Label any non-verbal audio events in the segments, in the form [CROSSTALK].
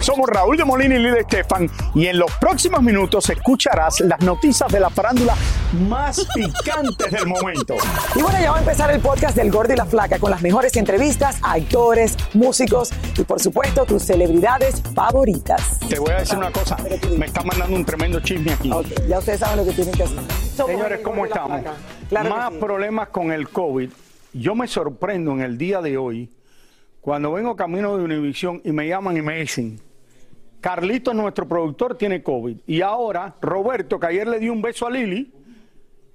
Somos Raúl de Molina y Lidia Estefan y en los próximos minutos escucharás las noticias de la farándula más [LAUGHS] picantes del momento. Y bueno, ya va a empezar el podcast del Gordi y la Flaca con las mejores entrevistas a actores, músicos y por supuesto tus celebridades favoritas. Te voy a decir una cosa, me está mandando un tremendo chisme aquí. Ok, ya ustedes saben lo que tienen que hacer. Somos Señores, ¿cómo estamos? Claro Más sí. problemas con el COVID. Yo me sorprendo en el día de hoy cuando vengo camino de Univisión y me llaman y me dicen, Carlito, nuestro productor, tiene COVID. Y ahora, Roberto, que ayer le dio un beso a Lili,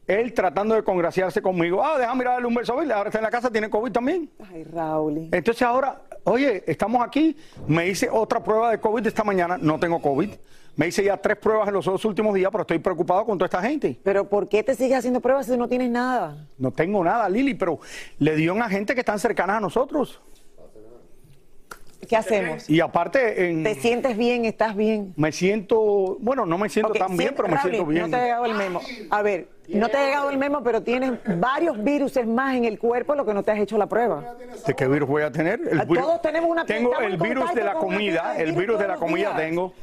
él tratando de congraciarse conmigo, ah, déjame darle un beso a Lili, ahora está en la casa, tiene COVID también. Ay, Raúl. Entonces ahora, oye, estamos aquí, me hice otra prueba de COVID esta mañana, no tengo COVID. Me hice ya tres pruebas en los dos últimos días, pero estoy preocupado con toda esta gente. Pero ¿por qué te sigues haciendo pruebas si no tienes nada? No tengo nada, Lili, pero le dio a gente que están cercanas a nosotros. ¿Qué hacemos? Y aparte, en- ¿Te sientes bien? ¿Estás bien? me siento, bueno, no me siento tan bien, pero me Raúl, siento bien. No te ha llegado el memo. A ver, no te ha llegado el memo, pero tienes varios virus más en el cuerpo, lo que no te has hecho la prueba. ¿De qué virus voy a tener? El Ah, virus- todos tenemos una- Tengo el virus de la comida, el virus de la comida tengo.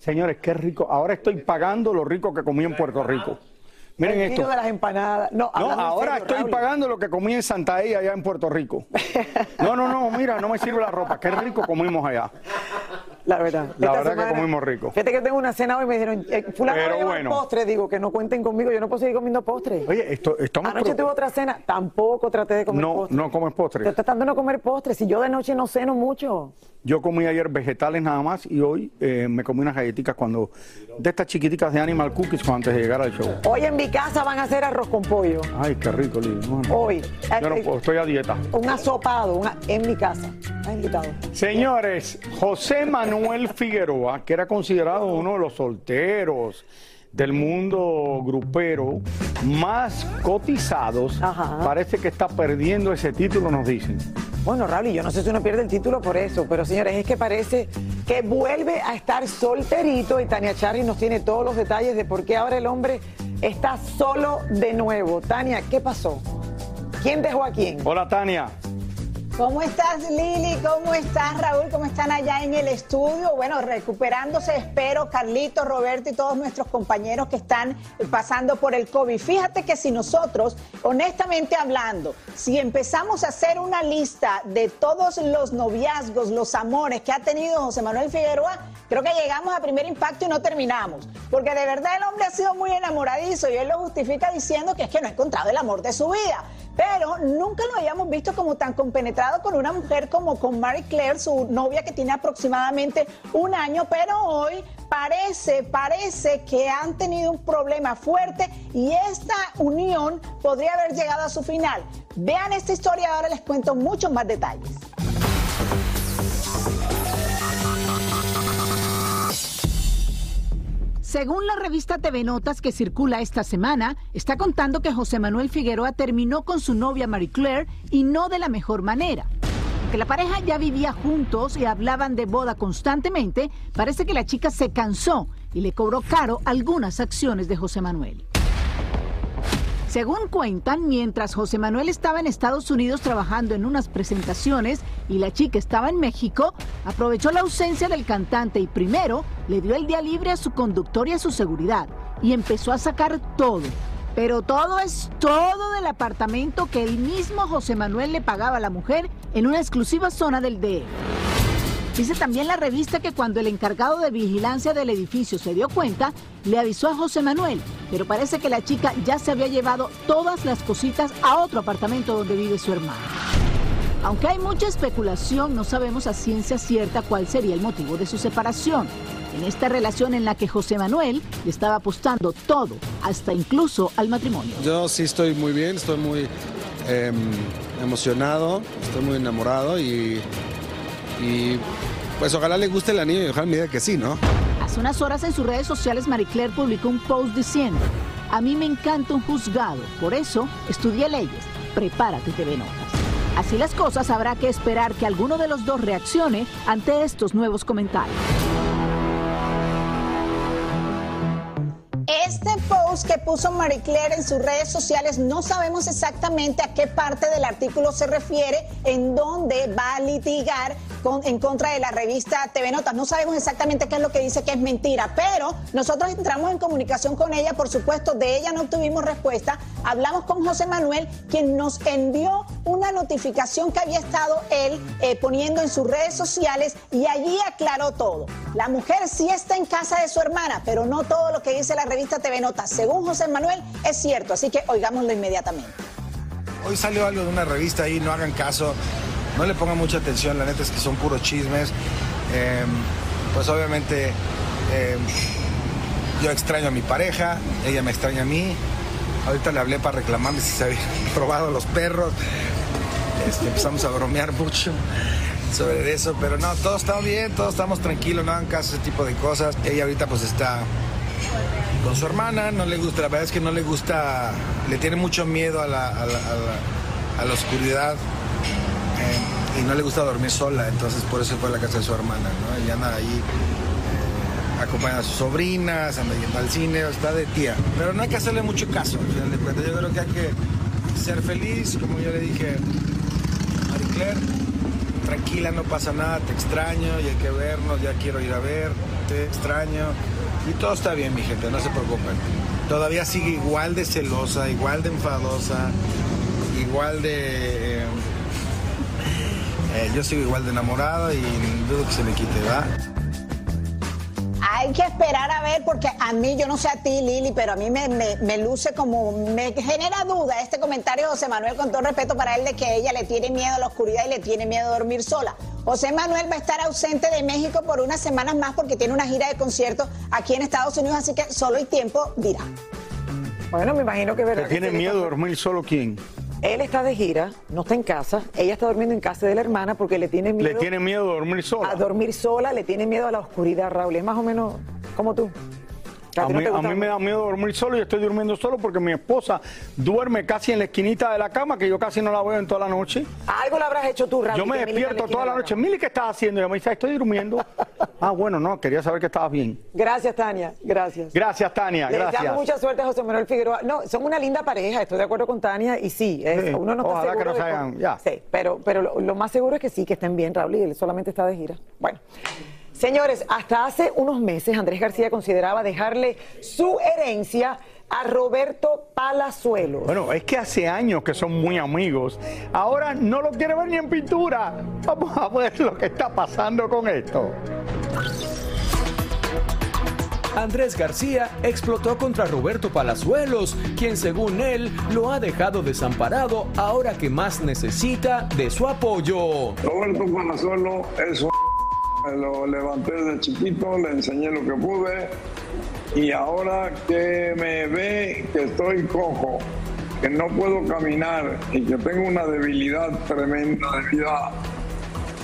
Señores, qué rico. Ahora estoy pagando lo rico que comí en Puerto Rico. Miren el esto. de las empanadas. No, ahora serio, estoy Raúl. pagando lo que comí en Santa Ella allá en Puerto Rico. [LAUGHS] No, no, no, mira, no me sirve la ropa. Qué rico comimos allá. La verdad. La Esta verdad que comimos rico. Fíjate que tengo una cena hoy y me dijeron, eh, fulano Pero bueno. postre. Digo, que no cuenten conmigo, yo no puedo seguir comiendo postre. Oye, esto, estamos Anoche tuve otra cena, tampoco traté de comer No, postre. no comes postre. Estoy tratando de no comer postre. Si yo de noche no ceno mucho. Yo comí ayer vegetales nada más y hoy eh, me comí unas galletitas cuando de estas chiquiticas de Animal Cookies cuando antes de llegar al show. Hoy en mi casa van a hacer arroz con pollo. Ay, qué rico, Lili. No, no. Hoy. Yo no Eh, puedo, estoy a dieta. Un asopado una- en mi casa. Señores, José Manuel Figueroa, que era considerado uno de los solteros del mundo grupero más cotizados, Ajá. parece que está perdiendo ese título, nos dicen. Bueno, Raúl, yo no sé si uno pierde el título por eso, pero señores, es que parece que vuelve a estar solterito y Tania Charri nos tiene todos los detalles de por qué ahora el hombre está solo de nuevo. Tania, ¿qué pasó? ¿Quién dejó a quién? Hola, Tania. ¿Cómo estás Lili? ¿Cómo estás Raúl? ¿Cómo están allá en el estudio? Bueno, recuperándose, espero, Carlito, Roberto y todos nuestros compañeros que están pasando por el COVID. Fíjate que si nosotros, honestamente hablando, si empezamos a hacer una lista de todos los noviazgos, los amores que ha tenido José Manuel Figueroa, creo que llegamos a primer impacto y no terminamos. Porque de verdad el hombre ha sido muy enamoradizo y él lo justifica diciendo que es que no ha encontrado el amor de su vida. Pero nunca lo habíamos visto como tan compenetrado con una mujer como con Marie Claire, su novia que tiene aproximadamente un año, pero hoy parece, parece que han tenido un problema fuerte y esta unión podría haber llegado a su final. Vean esta historia, ahora les cuento muchos más detalles. Según la revista TV Notas que circula esta semana, está contando que José Manuel Figueroa terminó con su novia Marie Claire y no de la mejor manera. Que la pareja ya vivía juntos y hablaban de boda constantemente, parece que la chica se cansó y le cobró caro algunas acciones de José Manuel. Según cuentan, mientras José Manuel estaba en Estados Unidos trabajando en unas presentaciones y la chica estaba en México, aprovechó la ausencia del cantante y primero le dio el día libre a su conductor y a su seguridad y empezó a sacar todo. Pero todo es todo del apartamento que el mismo José Manuel le pagaba a la mujer en una exclusiva zona del DF. Dice también la revista que cuando el encargado de vigilancia del edificio se dio cuenta, le avisó a José Manuel, pero parece que la chica ya se había llevado todas las cositas a otro apartamento donde vive su hermano. Aunque hay mucha especulación, no sabemos a ciencia cierta cuál sería el motivo de su separación. En esta relación en la que José Manuel le estaba apostando todo, hasta incluso al matrimonio. Yo sí estoy muy bien, estoy muy em, emocionado, estoy muy enamorado y, y pues ojalá le guste el anillo y ojalá me diga que sí, ¿no? Hace unas horas en sus redes sociales Marie Claire publicó un post diciendo, a mí me encanta un juzgado, por eso estudié leyes, prepárate TV Notas. Así las cosas, habrá que esperar que alguno de los dos reaccione ante estos nuevos comentarios. Que puso Marie Claire en sus redes sociales no sabemos exactamente a qué parte del artículo se refiere, en dónde va a litigar en contra de la revista TV Notas. No sabemos exactamente qué es lo que dice que es mentira, pero nosotros entramos en comunicación con ella, por supuesto, de ella no obtuvimos respuesta. Hablamos con José Manuel, quien nos envió una notificación que había estado él eh, poniendo en sus redes sociales y allí aclaró todo. La mujer sí está en casa de su hermana, pero no todo lo que dice la revista TV Notas, según José Manuel, es cierto, así que oigámoslo inmediatamente. Hoy salió algo de una revista ahí, no hagan caso, no le pongan mucha atención, la neta es que son puros chismes. Em, pues obviamente em, yo extraño a mi pareja, ella me extraña a mí. Ahorita le hablé para reclamarme si se habían [LAUGHS] robado los perros. Este, empezamos a bromear mucho sobre eso, pero no, todo está bien, todos estamos tranquilos, no hagan caso a ese tipo de cosas. Ella ahorita pues está con su hermana, no le gusta, la verdad es que no le gusta, le tiene mucho miedo a la, a la, oscuridad eh, y no le gusta dormir sola, entonces por eso fue a la casa de su hermana, ¿no? Ella anda ahí, eh, acompaña a sus sobrinas, anda yendo al cine, está de tía, pero no hay que hacerle mucho caso, yo creo que hay que ser feliz, como yo le dije a Marie Claire, tranquila, no pasa nada, te extraño, y hay que vernos, ya quiero ir a ver, te extraño y todo está bien, mi gente, no se preocupen. Todavía sigue igual de celosa, igual de enfadosa, igual de... Eh, eh, yo sigo igual de enamorado y dudo que se me quite, ¿va? Hay que esperar a ver, porque a mí, yo no sé a ti, Lili, pero a mí me, me, luce como, me genera duda este comentario de José Manuel, con todo respeto para él, de que ella le tiene miedo a la oscuridad y le tiene miedo a dormir sola. José Manuel va a estar ausente de México por unas semanas más porque tiene una gira de conciertos aquí en Estados Unidos, así que solo el tiempo dirá. Bueno, me imagino que verdad. ¿Tiene miedo de dormir solo quién? Él está de gira, no está en casa. Ella está durmiendo en casa de la hermana porque le tiene miedo. ¿Le tiene miedo a dormir sola? A dormir sola, le tiene miedo a la oscuridad, Raúl. Es más o menos como tú. A, mí, me da miedo dormir solo y estoy durmiendo solo porque mi esposa duerme casi en la esquinita de la cama, que yo casi no la veo en toda la noche. Algo le habrás hecho tú, Raúl. Yo me despierto toda la noche. Mili, ¿qué estás haciendo? Y me dice, estoy durmiendo. [LAUGHS] ah, bueno, no, quería saber que estabas bien. Gracias, Tania. Gracias. Gracias, Tania. Le gracias. mucha suerte a José Manuel Figueroa. No, son una linda pareja, estoy de acuerdo con Tania y sí, uno no está seguro. que no hagan, ya. Sí, pero, pero lo, lo, más seguro es que sí, que estén bien, Raúl, y él solamente está de gira. Bueno. Señores, hasta hace unos meses Andrés García consideraba dejarle su herencia a Roberto Palazuelos. Bueno, es que hace años que son muy amigos. Ahora no lo quiere ver ni en pintura. Vamos a ver lo que está pasando con esto. Andrés García explotó contra Roberto Palazuelos, quien según él lo ha dejado desamparado ahora que más necesita de su apoyo. Roberto Palazuelos es un me lo levanté de chiquito, le enseñé lo que pude y ahora que me ve que estoy cojo, que no puedo caminar y que tengo una debilidad tremenda debido a,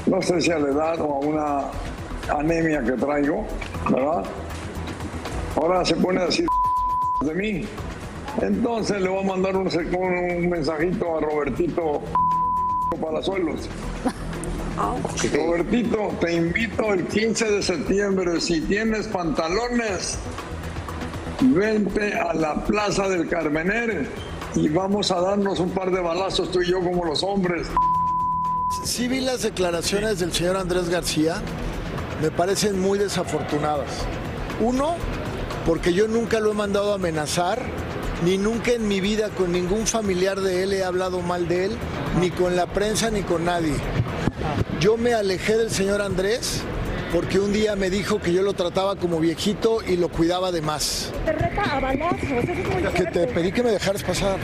no sé si a la edad o a una anemia que traigo, ¿verdad? Ahora se pone a decir de mí. Entonces le voy a mandar un, un mensajito a Robertito Palazuelos. Robertito, te invito el 15 de septiembre, si tienes pantalones, vente a la Plaza del Carmener y vamos a darnos un par de balazos tú y yo como los hombres. Sí vi las declaraciones del señor Andrés García, me parecen muy desafortunadas. Uno, porque yo nunca lo he mandado a amenazar, ni nunca en mi vida con ningún familiar de él he hablado mal de él, ni con la prensa ni con nadie. Yo me alejé del señor Andrés porque un día me dijo que yo lo trataba como viejito y lo cuidaba de más. Te reta a balazos. que te pedí que me dejaras pasar.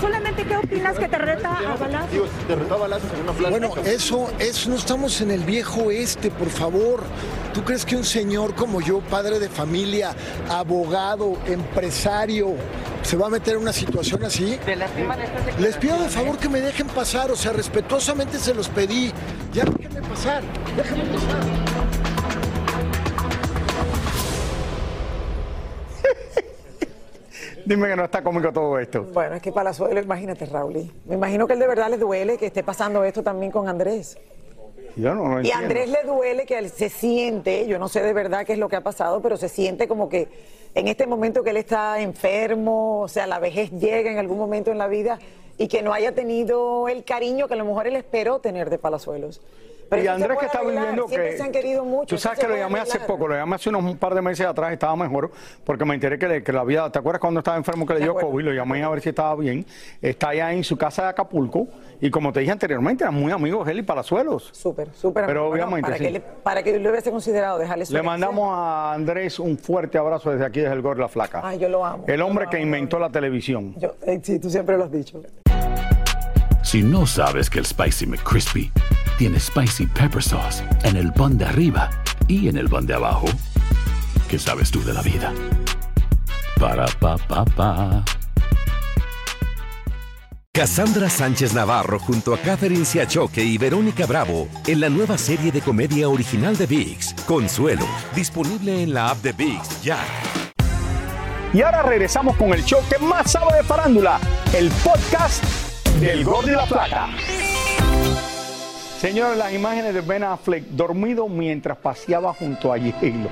Solamente qué opinas que te reta a balazos. te retó a balazos en una Bueno, eso, eso no estamos en el viejo este, por favor. ¿Tú crees que un señor como yo, padre de familia, abogado, empresario, se va a meter en una situación así? Les pido de favor que me dejen pasar, o sea, respetuosamente se los pedí. Ya déjenme pasar, déjenme pasar. [LAUGHS] Dime que no está cómico todo esto. Bueno, es que Palazuelo, imagínate, Raúl. Me imagino que él de verdad le duele que esté pasando esto también con Andrés. Yo no lo Y a. Andrés le duele que él se siente, yo no sé de verdad qué es lo que ha pasado, pero se siente como que en este momento que él está enfermo, o sea, la vejez llega en algún momento en la vida y que no haya tenido el cariño que a lo mejor él esperó tener de Palazuelos. Pero y Andrés que está arreglar, viviendo siempre que se han querido mucho. tú sabes que lo llamé hace poco lo llamé hace unos un par de meses atrás estaba mejor porque me enteré que, le- que la vida te acuerdas cuando estaba enfermo que le De dio. COVID lo llamé a ver si estaba bien está allá en su casa de Acapulco y como te dije anteriormente eran muy amigos él y Palazuelos Súper, súper. Pero obviamente, para sí. que, le- para que lo hubiese considerado dejarle su le mandamos a Andrés un fuerte abrazo desde aquí desde el Gordo y la Flaca Ay, yo lo amo. el hombre que inventó la televisión Yo, eh, sí, tú siempre lo has dicho. Si no sabes que el Spicy McCrispy tiene Spicy Pepper Sauce en el pan de arriba y en el pan de abajo, ¿qué sabes tú de la vida? Para, pa, pa, pa. Cassandra Sánchez Navarro junto a Catherine Siachoque y Verónica Bravo en la nueva serie de comedia original de VIX, Consuelo, disponible en la app de VIX ya. y ahora regresamos con el show que más sabe de farándula el podcast del Gordo y la Flaca Señores, las imágenes de Ben Affleck dormido mientras paseaba junto a J-Lo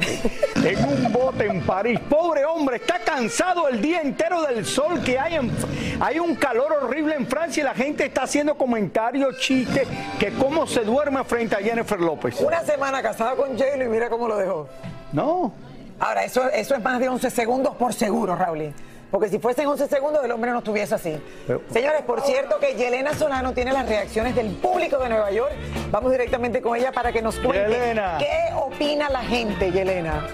en un bote en París. Pobre hombre, está cansado el día entero del sol que hay. En, hay un calor horrible en Francia y la gente está haciendo comentarios, chistes, que cómo se duerme frente a Jennifer López. Una semana casado con J-Lo y mira cómo lo dejó. No, Ahora, eso, eso es más de 11 segundos por seguro, Raúl. Porque si fuesen 11 segundos, el hombre no estuviese así. Pero- Señores, por cierto que Yelena Solano tiene las reacciones del público de Nueva York. Vamos directamente con ella para que nos cuente Yelena. qué opina la gente, Yelena.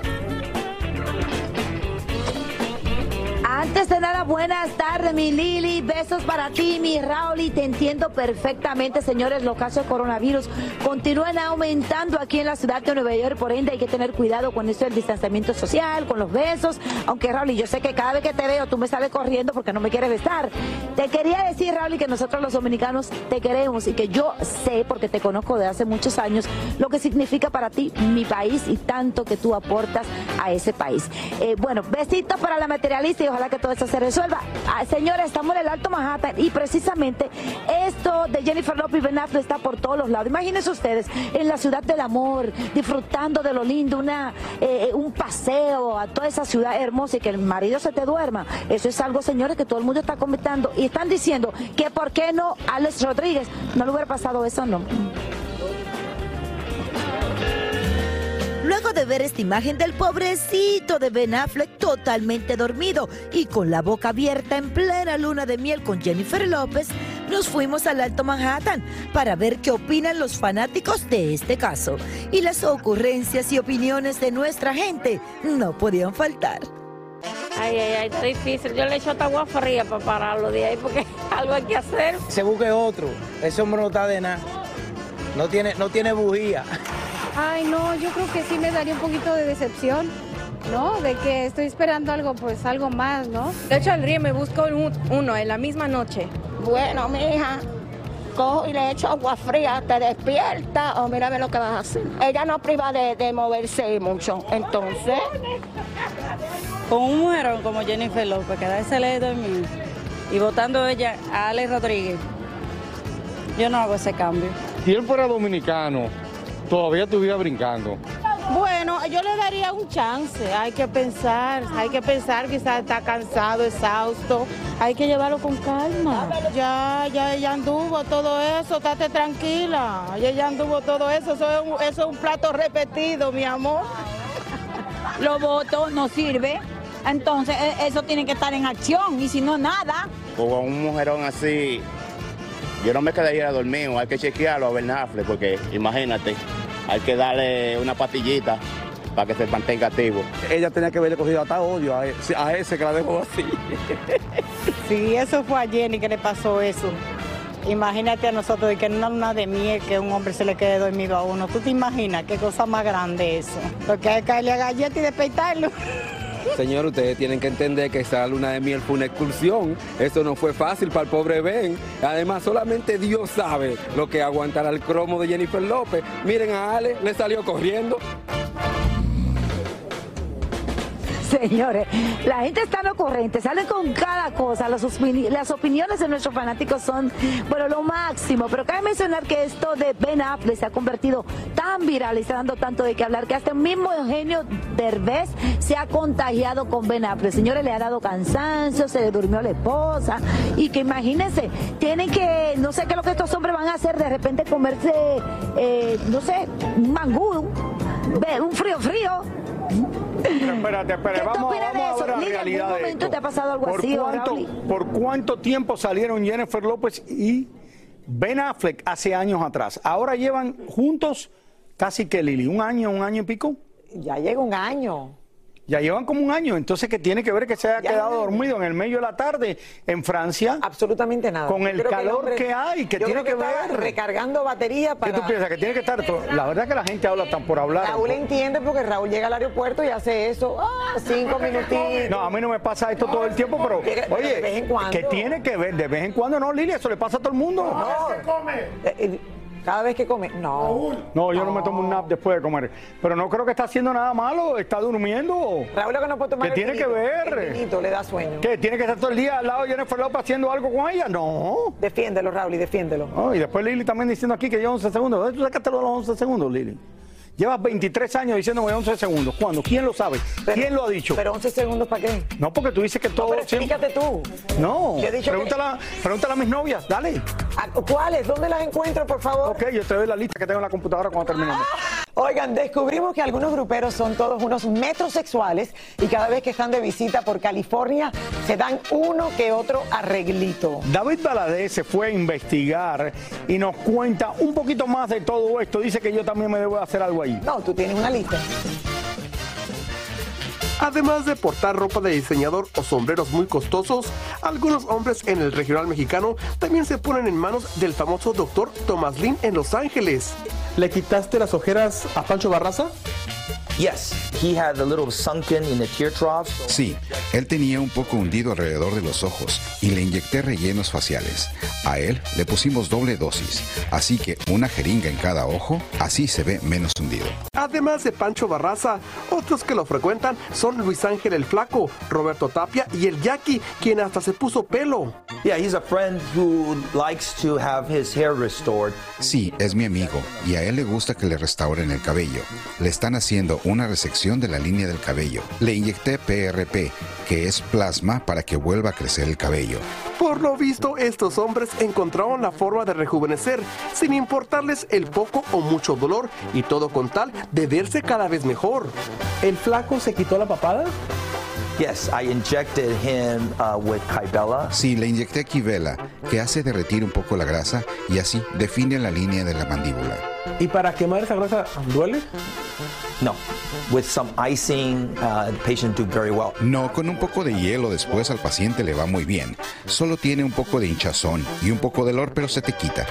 Antes de nada, buenas tardes, mi Lili. Besos para ti, mi Raúl. Y te entiendo perfectamente, señores. Los casos de coronavirus continúan aumentando aquí en la ciudad de Nueva York. Por ende, hay que tener cuidado con esto del distanciamiento social, con los besos. Aunque, Raúl, yo sé que cada vez que te veo, tú me sales corriendo porque no me quieres besar. Te quería decir, Raúl, que nosotros los dominicanos te queremos y que yo sé, porque te conozco de hace muchos años, lo que significa para ti mi país y tanto que tú aportas a ese país. Eh, bueno, besitos para la materialista y ojalá que todo esto se resuelva. Ah, señores, estamos en el Alto Manhattan y precisamente esto de Jennifer Lopez y Ben está por todos los lados. Imagínense ustedes en la ciudad del amor, disfrutando de lo lindo, una, eh, un paseo a toda esa ciudad hermosa y que el marido se te duerma. Eso es algo, señores, que todo el mundo está comentando y están diciendo que por qué no Alex Rodríguez no le hubiera pasado eso, no. Luego de ver esta imagen del pobrecito de Ben Affleck totalmente dormido y con la boca abierta en plena luna de miel con Jennifer López, nos fuimos al Alto Manhattan para ver qué opinan los fanáticos de este caso. Y las ocurrencias y opiniones de nuestra gente no podían faltar. Ay, ay, ay, está difícil. Yo le echo hasta agua fría para pararlo de ahí porque [LAUGHS] algo hay que hacer. Se busque otro. Ese hombre no está de nada. No tiene, no tiene bujía. Ay, no, yo creo que sí me daría un poquito de decepción, ¿no? De que estoy esperando algo, pues algo más, ¿no? De hecho, al río me busco un- uno en la misma noche. Bueno, mija, cojo y le echo agua fría, te despierta o mira a ver lo que vas a hacer. Ella no priva de, de moverse mucho, entonces... Con un mujerón como Jennifer López, quedarse le dormir y votando ella a Alex Rodríguez, yo no hago ese cambio. Si él fuera dominicano, todavía estuviera brincando. Bueno, yo le daría un chance, hay que pensar, hay que pensar, quizás está cansado, exhausto, hay que llevarlo con calma. Ya, ya ella anduvo todo eso, estate tranquila, ella ya anduvo todo eso, eso es un, eso es un plato repetido, mi amor. [LAUGHS] Los votos no sirve, entonces e- eso tiene que estar en acción y si no, nada. Con un mujerón así, yo no me quedaría dormido, hay que chequearlo a Ben Affleck, porque imagínate, hay que darle una pastillita para que se mantenga activo. Ella tenía que haberle cogido hasta odio a, ese- a ese que la dejó así. Sí, eso fue a Jenny que le pasó eso. Imagínate a nosotros de que en una luna de miel que un hombre se le quede dormido a uno. ¿Tú te imaginas qué cosa más grande eso? Lo que hay que caerle a galleta y despeitarlo. Señor, ustedes tienen que entender que esa luna de miel fue una excursión. Eso no fue fácil para el pobre Ben. Además, solamente Dios sabe lo que aguantará el cromo de Jennifer López. Miren a Ale, le salió corriendo. [LAUGHS] Señores, la gente está no corriente, salen con cada cosa. Las, opini- las opiniones de nuestros fanáticos son, bueno, lo máximo. Pero cabe mencionar que esto de Ben Affleck se ha convertido tan viral y está dando tanto de qué hablar que hasta el mismo Eugenio Derbez se ha contagiado con Ben Affleck. Señores, le ha dado cansancio, se le durmió la esposa. Y que imagínense, tienen que, no sé qué es lo que estos hombres van a hacer, de repente comerse, eh, no sé, un mangú, un frío frío. Espérate, espérate, ¿Qué tú vamos, vamos a eso? ver la Lili, ¿en realidad algún de momento esto. te ha pasado algo ¿Por así, cuánto, Raúl? ¿Por cuánto tiempo salieron Jennifer López y Ben Affleck hace años atrás? Ahora llevan juntos casi que Lili, un año, un año y pico. Ya llega un año. Ya llevan como un año, entonces que tiene que ver que se haya Ya quedado dormido en el medio de la tarde en Francia. Absolutamente nada. Con Yo el calor hombre- que hay, que yo tiene creo que estaba ver. recargando batería ¿Qué para... tú piensas? Que tiene que estar todo. La verdad que la gente habla tan por hablar. Raúl entiende porque Raúl llega al aeropuerto y hace eso, ah, cinco [LAUGHS] minutitos. No, a mí no me pasa esto todo el tiempo, pero Llega- oye, de vez en cuando. que tiene que ver, de vez en cuando no, Lili, eso le pasa a todo el mundo. No. Eh, eh, Cada vez que come, no. No, yo no me tomo un nap después de comer. Pero no creo que está haciendo nada malo, está durmiendo. Raúl lo que no puede tomar ¿Qué tiene que ver? El vinito le da sueño. ¿Qué? ¿Tiene que estar todo el día al lado de Jennifer López haciendo algo con ella? No. Defiéndelo, Raúl, y defiéndelo. No, y después Lili también diciendo aquí que lleva 11 segundos. ¿Dónde tú sacaste los 11 segundos, Lili? Llevas 23 años diciéndome 11 segundos. ¿Cuándo? ¿Quién lo sabe? ¿Quién lo ha dicho? Pero 11 segundos, ¿para qué? No, porque tú dices que todo... pero explícate tú. No, Yo he dicho que- pregúntala, pregúntala a mis novias, dale. ¿A- ¿Cuáles? ¿Dónde las encuentro, por favor? Ok, yo te doy la lista que tengo en la computadora cuando terminemos. Oigan, descubrimos que algunos gruperos son todos unos metrosexuales y cada vez que están de visita por California se dan uno que otro arreglito. David Baladé se fue a investigar y nos cuenta un poquito más de todo esto. Dice que yo también me debo de hacer algo ahí. No, tú tienes una lista. Además de portar ropa de diseñador o sombreros muy costosos, algunos hombres en el regional mexicano también se ponen en manos del famoso doctor Thomas Lin en Los Ángeles. ¿Le quitaste las ojeras a Pancho Barraza? Yes, he had a little sunken in the tear trough. Sí, él tenía un poco hundido alrededor de los ojos y le inyecté rellenos faciales. A él le pusimos doble dosis, así que una jeringa en cada ojo, así se ve menos hundido. Además de Pancho Barraza, otros que lo frecuentan son Luis Ángel el Flaco, Roberto Tapia y el Jackie, quien hasta se puso pelo. Yeah, he's a friend who likes to have his hair restored. Sí, es mi amigo y a él le gusta que le restauren el cabello. Le están haciendo una resección de la línea del cabello. Le inyecté PRP, que es plasma para que vuelva a crecer el cabello. Por lo visto, estos hombres encontraron la forma de rejuvenecer sin importarles el poco o mucho dolor y todo con tal de verse cada vez mejor. ¿El flaco se quitó la papada? Yes, I injected him uh, with Kybella. Sí, le inyecté Kivela, que hace derretir un poco la grasa y así define la línea de la mandíbula. ¿Y para quemar esa grasa duele? No, with some icing, uh, the patient do very well. No, con un poco de hielo después al paciente le va muy bien. Solo tiene un poco de hinchazón y un poco de dolor, pero se te quita.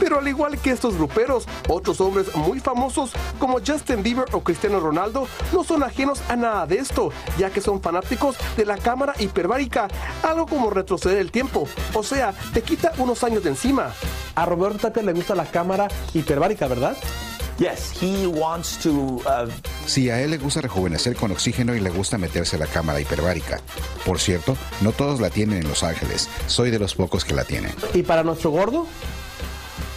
Pero al igual que estos gruperos, otros hombres muy famosos como Justin Bieber o Cristiano Ronaldo no son ajenos a nada de esto, ya que son fanáticos de la cámara hiperbárica, algo como retroceder el tiempo, o sea, te quita unos años de encima. A Roberto Tapia le gusta la cámara hiperbárica, ¿verdad? Yes, he wants to. Uh, Sí, a él le gusta rejuvenecer con oxígeno y le gusta meterse la cámara hiperbárica. Por cierto, no todos la tienen en Los Ángeles. Soy de los pocos que la tienen. ¿Y para nuestro gordo?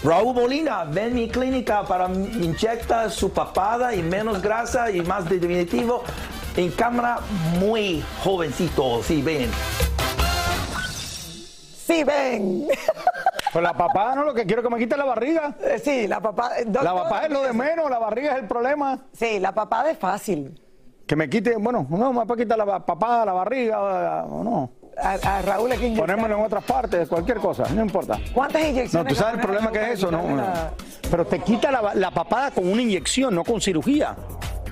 Raúl Molina, ven a mi clínica para inyectar su papada y menos grasa y más definitivo. En cámara muy jovencito, sí, ven. Sí, ven. [LAUGHS] Pues la papada no, lo que quiero es que me quite la barriga. Eh, Sí, la papada. La papada es lo de menos, la barriga es el problema. Sí, la papada es fácil. Que me quite, bueno, no me puede quitar la papada, la barriga, o no. A, a Raúl inyectar. Ponérmelo en otras partes, cualquier cosa, no importa. ¿Cuántas inyecciones? No, tú sabes el problema que es eso, ¿no? la- Pero te quita la, la papada con una inyección, no con cirugía.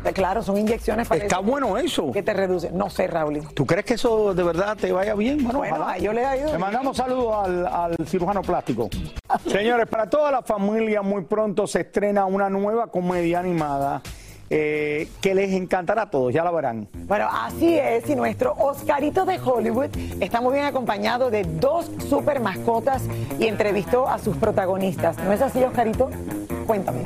Eh, Claro, son inyecciones para Está bueno eso. Que te reduce. No sé, Raúl. ¿Tú crees que eso de verdad te vaya bien? Bueno, Bueno, ojalá. yo le he ayudado. Le mandamos saludos al, al cirujano plástico. [LAUGHS] Señores, para toda la familia, muy pronto se estrena una nueva comedia animada eh, que les encantará a todos, ya la verán. Bueno, así es, y nuestro Oscarito de Hollywood está muy bien acompañado de dos super mascotas y entrevistó a sus protagonistas. ¿No es así, Oscarito? Cuéntame.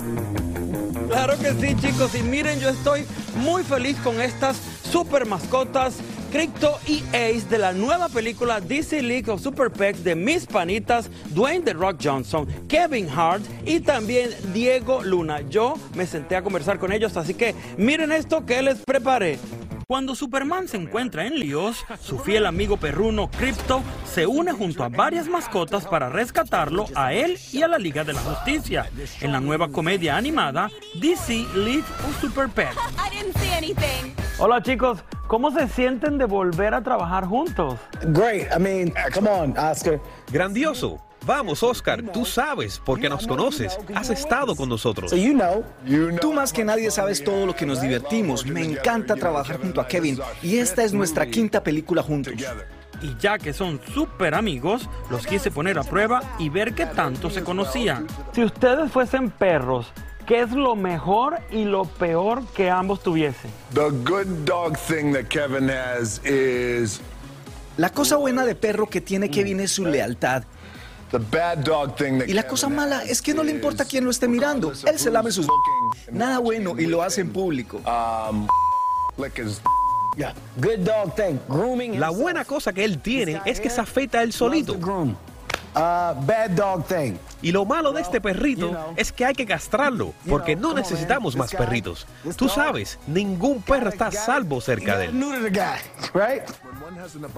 Claro que sí, chicos. Y miren, yo estoy muy feliz con estas super mascotas Crypto y Ace de la nueva película DC League of Super Pets de mis panitas Dwayne The Rock Johnson, Kevin Hart y también Diego Luna. Yo me senté a conversar con ellos, así que miren esto que les preparé. Cuando Superman se encuentra en líos, su fiel amigo perruno Crypto se une junto a varias mascotas para rescatarlo a él y a la Liga de la Justicia en la nueva comedia animada DC League of Super Pets. [LAUGHS] Hola chicos, ¿cómo se sienten de volver a trabajar juntos? Great. I mean, come on, Oscar. Grandioso. Vamos, Oscar, tú sabes, porque nos conoces, has estado con nosotros. So you know. Tú más que nadie sabes todo lo que nos divertimos. Me encanta trabajar junto a Kevin y esta es nuestra quinta película juntos. Y ya que son súper amigos, los quise poner a prueba y ver qué tanto se conocían. Si ustedes fuesen perros, ¿qué es lo mejor y lo peor que ambos tuviesen? The good dog thing that Kevin has is La cosa buena de perro que tiene Kevin es su lealtad. the bad dog thing that Y la cosa mala es que no le importa quién lo esté mirando. Él se lame sus... Nada bueno y lo hace en público. um lick his Good dog thing. Grooming La buena cosa que él tiene es que se afeita él solito. bad dog thing. Y lo malo de este perrito es que hay que castrarlo, porque no necesitamos más perritos. Tú sabes, ningún perro está a salvo cerca de él.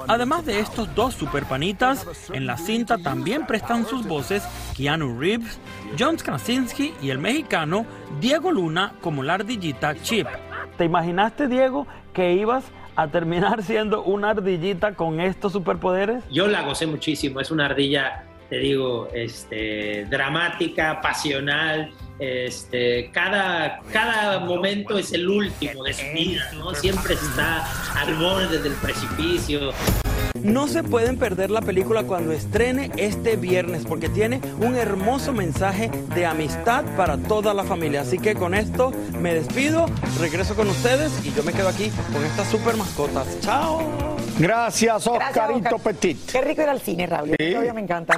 Además de estos dos superpanitas, en la cinta también prestan sus voces Keanu Reeves, John Krasinski y el mexicano Diego Luna como la ardillita Chip. ¿Te imaginaste, Diego, que ibas a terminar [LAUGHS] siendo una ardillita con estos superpoderes? Yo la gocé muchísimo, es una ardilla, te digo, este, dramática, pasional. Este, cada, cada momento es el último de su vida, ¿no? Siempre está al borde del precipicio. No se pueden perder la película cuando estrene este viernes porque tiene un hermoso mensaje de amistad para toda la familia. Así que con esto me despido, regreso con ustedes y yo me quedo aquí con estas super mascotas. ¡Chao! Gracias, Gracias, Oscarito Oscar. Petit. Qué rico ir al cine, Raúl. Sí. Todavía me encanta.